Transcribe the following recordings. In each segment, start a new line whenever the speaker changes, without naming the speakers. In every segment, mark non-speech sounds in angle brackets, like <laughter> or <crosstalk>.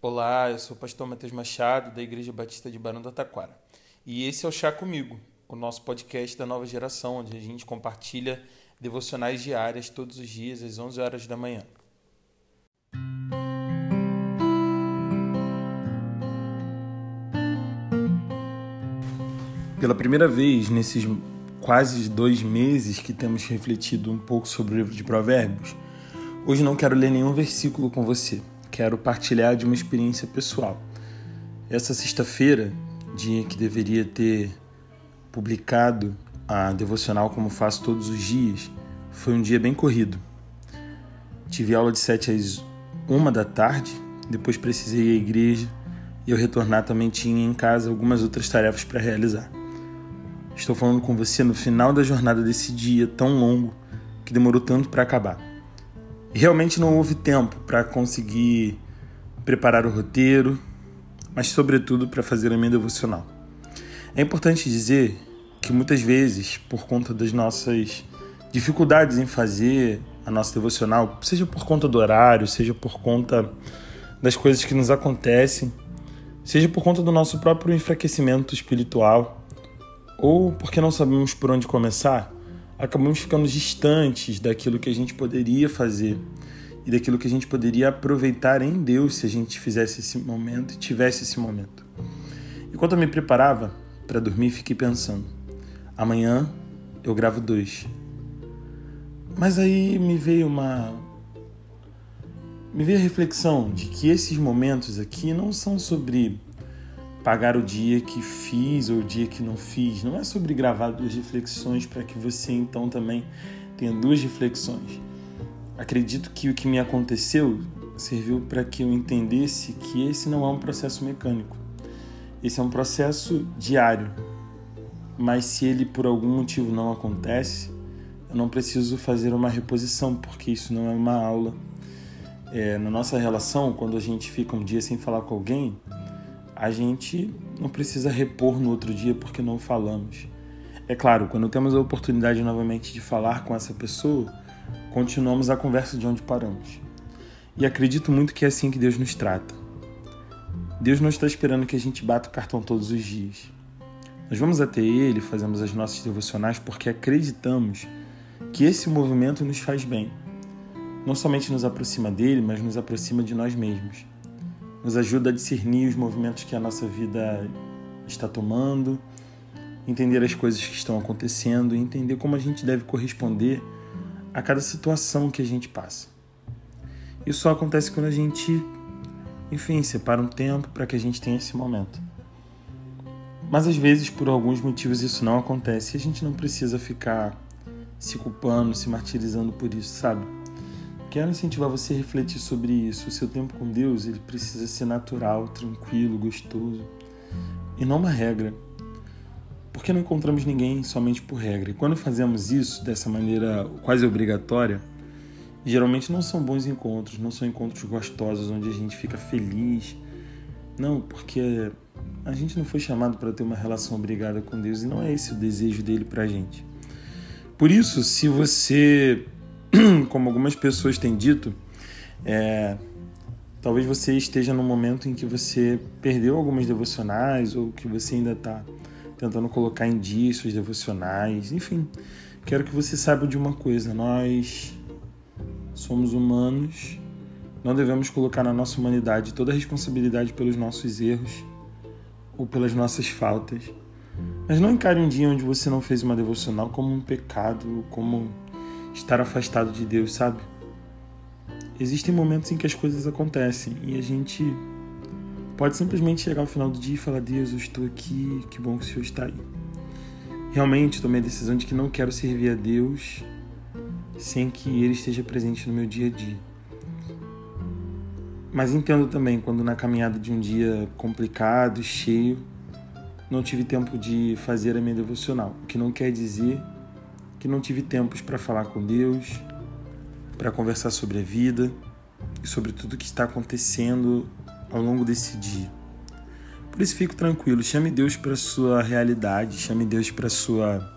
Olá, eu sou o pastor Matheus Machado, da Igreja Batista de Barão do Taquara. E esse é o Chá Comigo, o nosso podcast da nova geração, onde a gente compartilha devocionais diárias todos os dias, às 11 horas da manhã. Pela primeira vez nesses quase dois meses que temos refletido um pouco sobre o livro de Provérbios, hoje não quero ler nenhum versículo com você, quero partilhar de uma experiência pessoal. Essa sexta-feira, dia que deveria ter publicado a devocional como faço todos os dias, foi um dia bem corrido. Tive aula de 7 às 1 da tarde, depois precisei ir à igreja e eu retornar também tinha em casa algumas outras tarefas para realizar. Estou falando com você no final da jornada desse dia tão longo que demorou tanto para acabar. Realmente não houve tempo para conseguir preparar o roteiro, mas sobretudo para fazer a minha devocional. É importante dizer que muitas vezes, por conta das nossas dificuldades em fazer a nossa devocional, seja por conta do horário, seja por conta das coisas que nos acontecem, seja por conta do nosso próprio enfraquecimento espiritual, ou porque não sabemos por onde começar, acabamos ficando distantes daquilo que a gente poderia fazer e daquilo que a gente poderia aproveitar em Deus se a gente fizesse esse momento e tivesse esse momento. Enquanto eu me preparava para dormir, fiquei pensando: amanhã eu gravo dois. Mas aí me veio uma. Me veio a reflexão de que esses momentos aqui não são sobre pagar o dia que fiz ou o dia que não fiz. Não é sobre gravar duas reflexões para que você então também tenha duas reflexões. Acredito que o que me aconteceu serviu para que eu entendesse que esse não é um processo mecânico. Esse é um processo diário. Mas se ele por algum motivo não acontece, eu não preciso fazer uma reposição, porque isso não é uma aula. É, na nossa relação, quando a gente fica um dia sem falar com alguém, a gente não precisa repor no outro dia porque não falamos. É claro, quando temos a oportunidade novamente de falar com essa pessoa, continuamos a conversa de onde paramos. E acredito muito que é assim que Deus nos trata. Deus não está esperando que a gente bata o cartão todos os dias. Nós vamos até Ele, fazemos as nossas devocionais porque acreditamos que esse movimento nos faz bem. Não somente nos aproxima dele, mas nos aproxima de nós mesmos nos ajuda a discernir os movimentos que a nossa vida está tomando, entender as coisas que estão acontecendo e entender como a gente deve corresponder a cada situação que a gente passa. Isso só acontece quando a gente, enfim, separa um tempo para que a gente tenha esse momento. Mas às vezes, por alguns motivos, isso não acontece e a gente não precisa ficar se culpando, se martirizando por isso, sabe? Quero incentivar você a refletir sobre isso. O seu tempo com Deus ele precisa ser natural, tranquilo, gostoso e não uma regra. Porque não encontramos ninguém somente por regra. E quando fazemos isso dessa maneira quase obrigatória, geralmente não são bons encontros, não são encontros gostosos onde a gente fica feliz. Não, porque a gente não foi chamado para ter uma relação obrigada com Deus e não é esse o desejo dele para a gente. Por isso, se você <clears throat> como algumas pessoas têm dito, é, talvez você esteja num momento em que você perdeu algumas devocionais ou que você ainda está tentando colocar suas devocionais. Enfim, quero que você saiba de uma coisa: nós somos humanos, não devemos colocar na nossa humanidade toda a responsabilidade pelos nossos erros ou pelas nossas faltas. Mas não encare um dia onde você não fez uma devocional como um pecado, como estar afastado de Deus, sabe? Existem momentos em que as coisas acontecem e a gente pode simplesmente chegar ao final do dia e falar: Deus, eu estou aqui, que bom que o Senhor está aí. Realmente tomei a decisão de que não quero servir a Deus sem que Ele esteja presente no meu dia a dia. Mas entendo também quando na caminhada de um dia complicado, cheio, não tive tempo de fazer a minha devocional, o que não quer dizer que não tive tempos para falar com Deus, para conversar sobre a vida e sobre tudo que está acontecendo ao longo desse dia. Por isso fico tranquilo, chame Deus para sua realidade, chame Deus para sua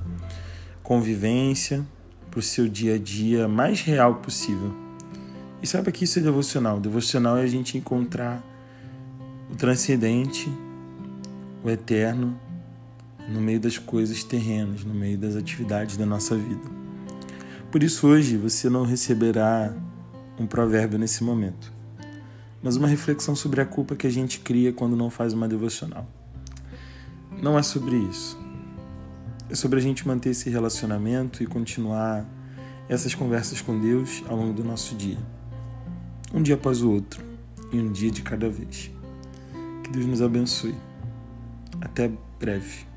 convivência, para o seu dia a dia mais real possível. E saiba que isso é devocional. Devocional é a gente encontrar o transcendente, o eterno, no meio das coisas terrenas, no meio das atividades da nossa vida. Por isso, hoje você não receberá um provérbio nesse momento, mas uma reflexão sobre a culpa que a gente cria quando não faz uma devocional. Não é sobre isso. É sobre a gente manter esse relacionamento e continuar essas conversas com Deus ao longo do nosso dia. Um dia após o outro e um dia de cada vez. Que Deus nos abençoe. Até breve.